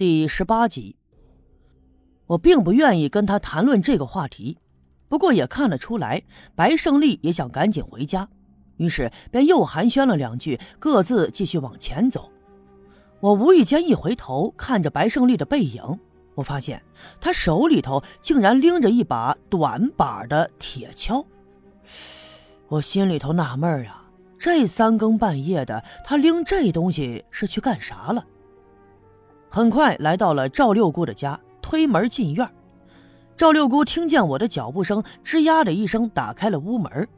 第十八集，我并不愿意跟他谈论这个话题，不过也看得出来，白胜利也想赶紧回家，于是便又寒暄了两句，各自继续往前走。我无意间一回头，看着白胜利的背影，我发现他手里头竟然拎着一把短把的铁锹。我心里头纳闷啊，这三更半夜的，他拎这东西是去干啥了？很快来到了赵六姑的家，推门进院。赵六姑听见我的脚步声，吱呀的一声打开了屋门。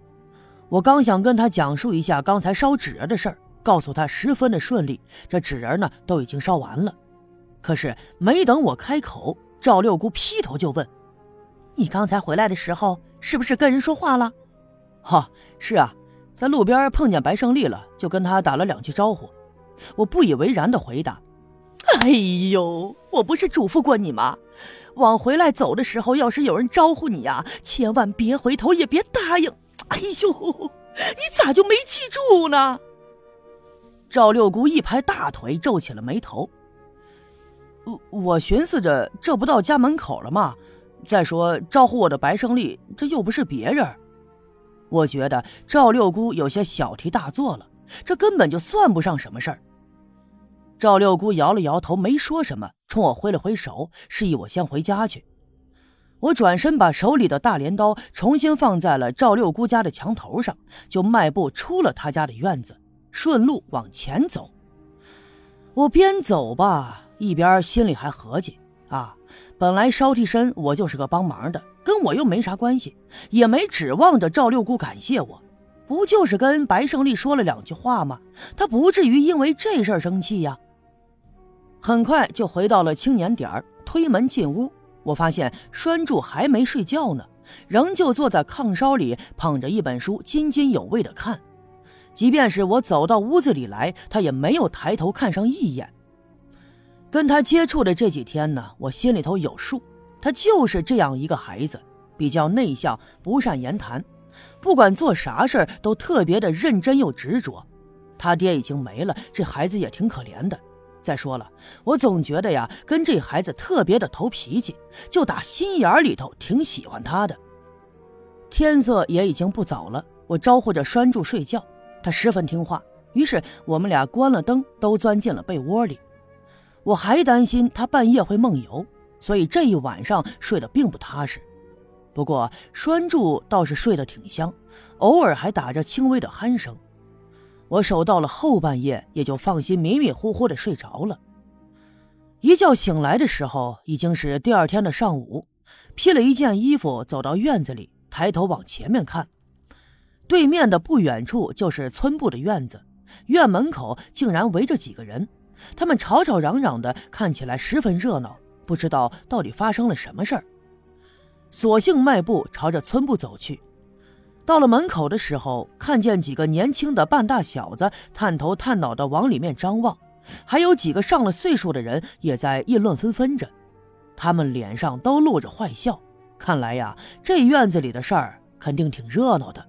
我刚想跟她讲述一下刚才烧纸人的事儿，告诉她十分的顺利，这纸人呢都已经烧完了。可是没等我开口，赵六姑劈头就问：“你刚才回来的时候，是不是跟人说话了？”“哈，是啊，在路边碰见白胜利了，就跟他打了两句招呼。”我不以为然的回答。哎呦，我不是嘱咐过你吗？往回来走的时候，要是有人招呼你呀，千万别回头，也别答应。哎呦，你咋就没记住呢？赵六姑一拍大腿，皱起了眉头。我我寻思着，这不到家门口了吗？再说招呼我的白胜利，这又不是别人。我觉得赵六姑有些小题大做了，这根本就算不上什么事儿。赵六姑摇了摇头，没说什么，冲我挥了挥手，示意我先回家去。我转身把手里的大镰刀重新放在了赵六姑家的墙头上，就迈步出了他家的院子，顺路往前走。我边走吧，一边心里还合计：啊，本来烧替身我就是个帮忙的，跟我又没啥关系，也没指望着赵六姑感谢我，不就是跟白胜利说了两句话吗？他不至于因为这事儿生气呀。很快就回到了青年点儿，推门进屋，我发现栓柱还没睡觉呢，仍旧坐在炕梢里，捧着一本书，津津有味的看。即便是我走到屋子里来，他也没有抬头看上一眼。跟他接触的这几天呢，我心里头有数，他就是这样一个孩子，比较内向，不善言谈，不管做啥事都特别的认真又执着。他爹已经没了，这孩子也挺可怜的。再说了，我总觉得呀，跟这孩子特别的投脾气，就打心眼里头挺喜欢他的。天色也已经不早了，我招呼着栓柱睡觉，他十分听话，于是我们俩关了灯，都钻进了被窝里。我还担心他半夜会梦游，所以这一晚上睡得并不踏实。不过栓柱倒是睡得挺香，偶尔还打着轻微的鼾声。我守到了后半夜，也就放心迷迷糊糊的睡着了。一觉醒来的时候，已经是第二天的上午。披了一件衣服，走到院子里，抬头往前面看，对面的不远处就是村部的院子。院门口竟然围着几个人，他们吵吵嚷嚷的，看起来十分热闹。不知道到底发生了什么事儿，索性迈步朝着村部走去。到了门口的时候，看见几个年轻的半大小子探头探脑的往里面张望，还有几个上了岁数的人也在议论纷纷着，他们脸上都露着坏笑。看来呀，这院子里的事儿肯定挺热闹的。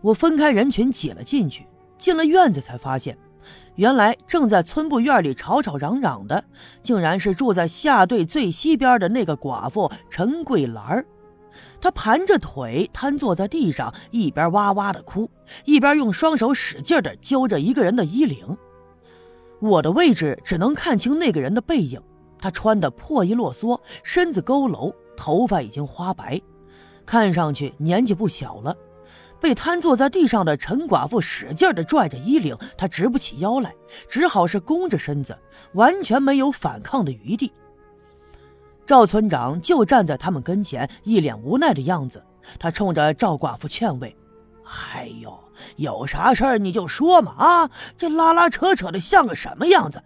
我分开人群挤了进去，进了院子才发现，原来正在村部院里吵吵嚷嚷的，竟然是住在下队最西边的那个寡妇陈桂兰儿。他盘着腿瘫坐在地上，一边哇哇的哭，一边用双手使劲的揪着一个人的衣领。我的位置只能看清那个人的背影，他穿的破衣落嗦，身子佝偻，头发已经花白，看上去年纪不小了。被瘫坐在地上的陈寡妇使劲的拽着衣领，他直不起腰来，只好是弓着身子，完全没有反抗的余地。赵村长就站在他们跟前，一脸无奈的样子。他冲着赵寡妇劝慰：“哎呦，有啥事儿你就说嘛啊！这拉拉扯扯的像个什么样子？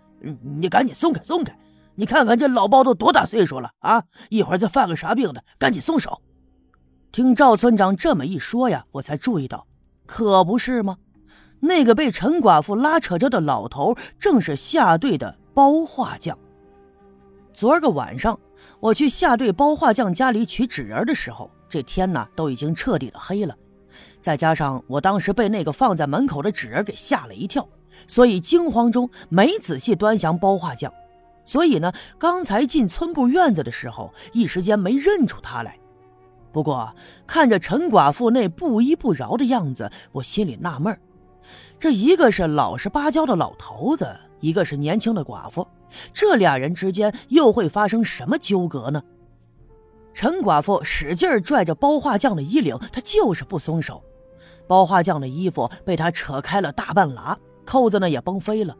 你赶紧松开，松开！你看看这老包都多大岁数了啊！一会儿再犯个啥病的，赶紧松手！”听赵村长这么一说呀，我才注意到，可不是吗？那个被陈寡妇拉扯着的老头，正是下队的包画匠。昨儿个晚上，我去下队包画匠家里取纸人的时候，这天呢都已经彻底的黑了。再加上我当时被那个放在门口的纸人给吓了一跳，所以惊慌中没仔细端详包画匠。所以呢，刚才进村部院子的时候，一时间没认出他来。不过看着陈寡妇那不依不饶的样子，我心里纳闷这一个是老实巴交的老头子，一个是年轻的寡妇，这俩人之间又会发生什么纠葛呢？陈寡妇使劲拽着包画匠的衣领，他就是不松手。包画匠的衣服被他扯开了大半拉，扣子呢也崩飞了。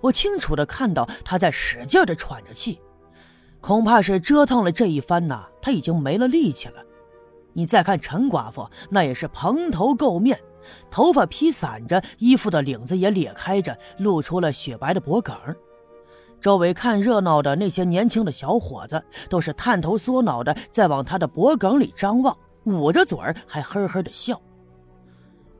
我清楚的看到他在使劲的喘着气，恐怕是折腾了这一番呐，他已经没了力气了。你再看陈寡妇，那也是蓬头垢面，头发披散着，衣服的领子也裂开着，露出了雪白的脖梗。周围看热闹的那些年轻的小伙子，都是探头缩脑的在往他的脖梗里张望，捂着嘴儿还呵呵的笑。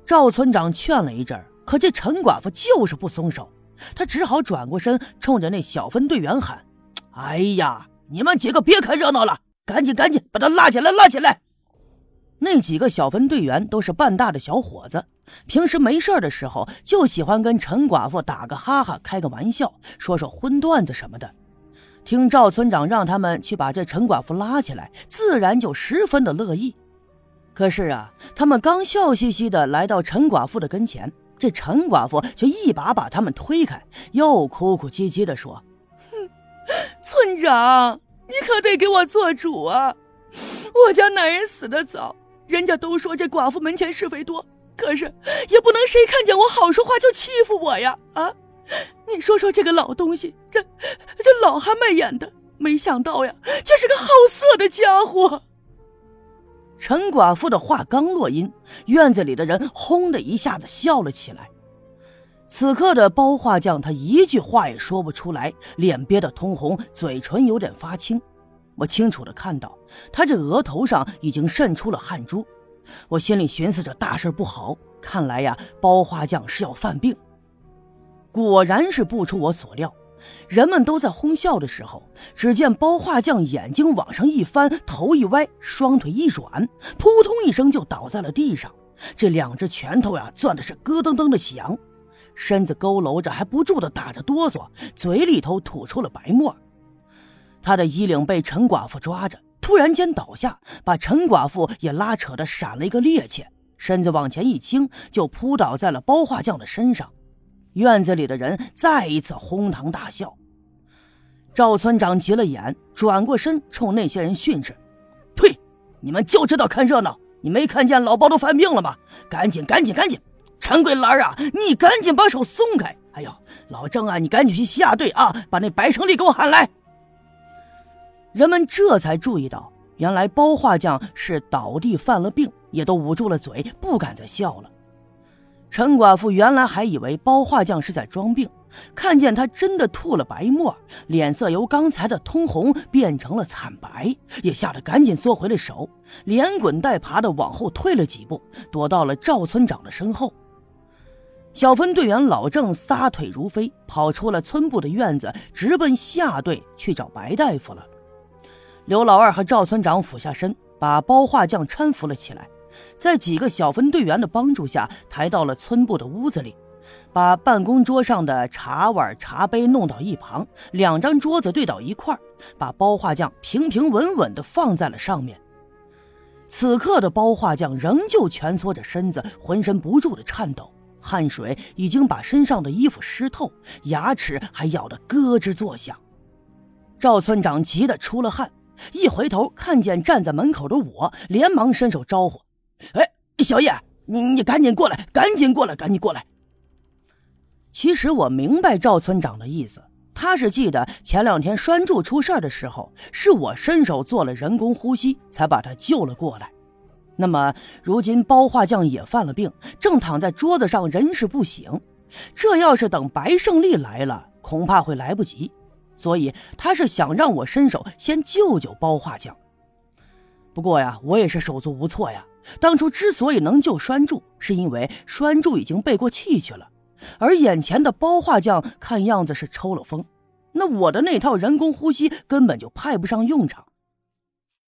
赵村长劝了一阵，可这陈寡妇就是不松手，他只好转过身，冲着那小分队员喊：“哎呀，你们几个别看热闹了，赶紧赶紧把他拉起来，拉起来！”那几个小分队员都是半大的小伙子，平时没事的时候就喜欢跟陈寡妇打个哈哈，开个玩笑，说说荤段子什么的。听赵村长让他们去把这陈寡妇拉起来，自然就十分的乐意。可是啊，他们刚笑嘻嘻的来到陈寡妇的跟前，这陈寡妇却一把把他们推开，又哭哭唧唧的说：“哼，村长，你可得给我做主啊！我家男人死的早。”人家都说这寡妇门前是非多，可是也不能谁看见我好说话就欺负我呀！啊，你说说这个老东西，这这老汉卖眼的，没想到呀，却是个好色的家伙。陈寡妇的话刚落音，院子里的人轰的一下子笑了起来。此刻的包画匠，他一句话也说不出来，脸憋得通红，嘴唇有点发青。我清楚的看到，他这额头上已经渗出了汗珠。我心里寻思着，大事不好，看来呀，包花匠是要犯病。果然是不出我所料，人们都在哄笑的时候，只见包画匠眼睛往上一翻，头一歪，双腿一软，扑通一声就倒在了地上。这两只拳头呀，攥的是咯噔噔的响，身子佝偻着，还不住的打着哆嗦，嘴里头吐出了白沫。他的衣领被陈寡妇抓着，突然间倒下，把陈寡妇也拉扯的闪了一个趔趄，身子往前一倾，就扑倒在了包画匠的身上。院子里的人再一次哄堂大笑。赵村长急了眼，转过身冲那些人训斥：“呸！你们就知道看热闹，你没看见老包都犯病了吗？赶紧，赶紧，赶紧！陈桂兰啊，你赶紧把手松开！哎呦，老郑啊，你赶紧去下队啊，把那白胜利给我喊来！”人们这才注意到，原来包画匠是倒地犯了病，也都捂住了嘴，不敢再笑了。陈寡妇原来还以为包画匠是在装病，看见他真的吐了白沫，脸色由刚才的通红变成了惨白，也吓得赶紧缩回了手，连滚带爬的往后退了几步，躲到了赵村长的身后。小分队员老郑撒腿如飞，跑出了村部的院子，直奔下队去找白大夫了。刘老二和赵村长俯下身，把包画匠搀扶了起来，在几个小分队员的帮助下，抬到了村部的屋子里，把办公桌上的茶碗、茶杯弄到一旁，两张桌子对到一块，把包画匠平平稳稳地放在了上面。此刻的包画匠仍旧蜷缩着身子，浑身不住地颤抖，汗水已经把身上的衣服湿透，牙齿还咬得咯吱作响。赵村长急得出了汗。一回头，看见站在门口的我，连忙伸手招呼：“哎，小叶，你你赶紧过来，赶紧过来，赶紧过来。”其实我明白赵村长的意思，他是记得前两天栓柱出事的时候，是我伸手做了人工呼吸，才把他救了过来。那么如今包画匠也犯了病，正躺在桌子上人事不省，这要是等白胜利来了，恐怕会来不及。所以他是想让我伸手先救救包画匠。不过呀，我也是手足无措呀。当初之所以能救栓柱，是因为栓柱已经背过气去了，而眼前的包画匠看样子是抽了风，那我的那套人工呼吸根本就派不上用场。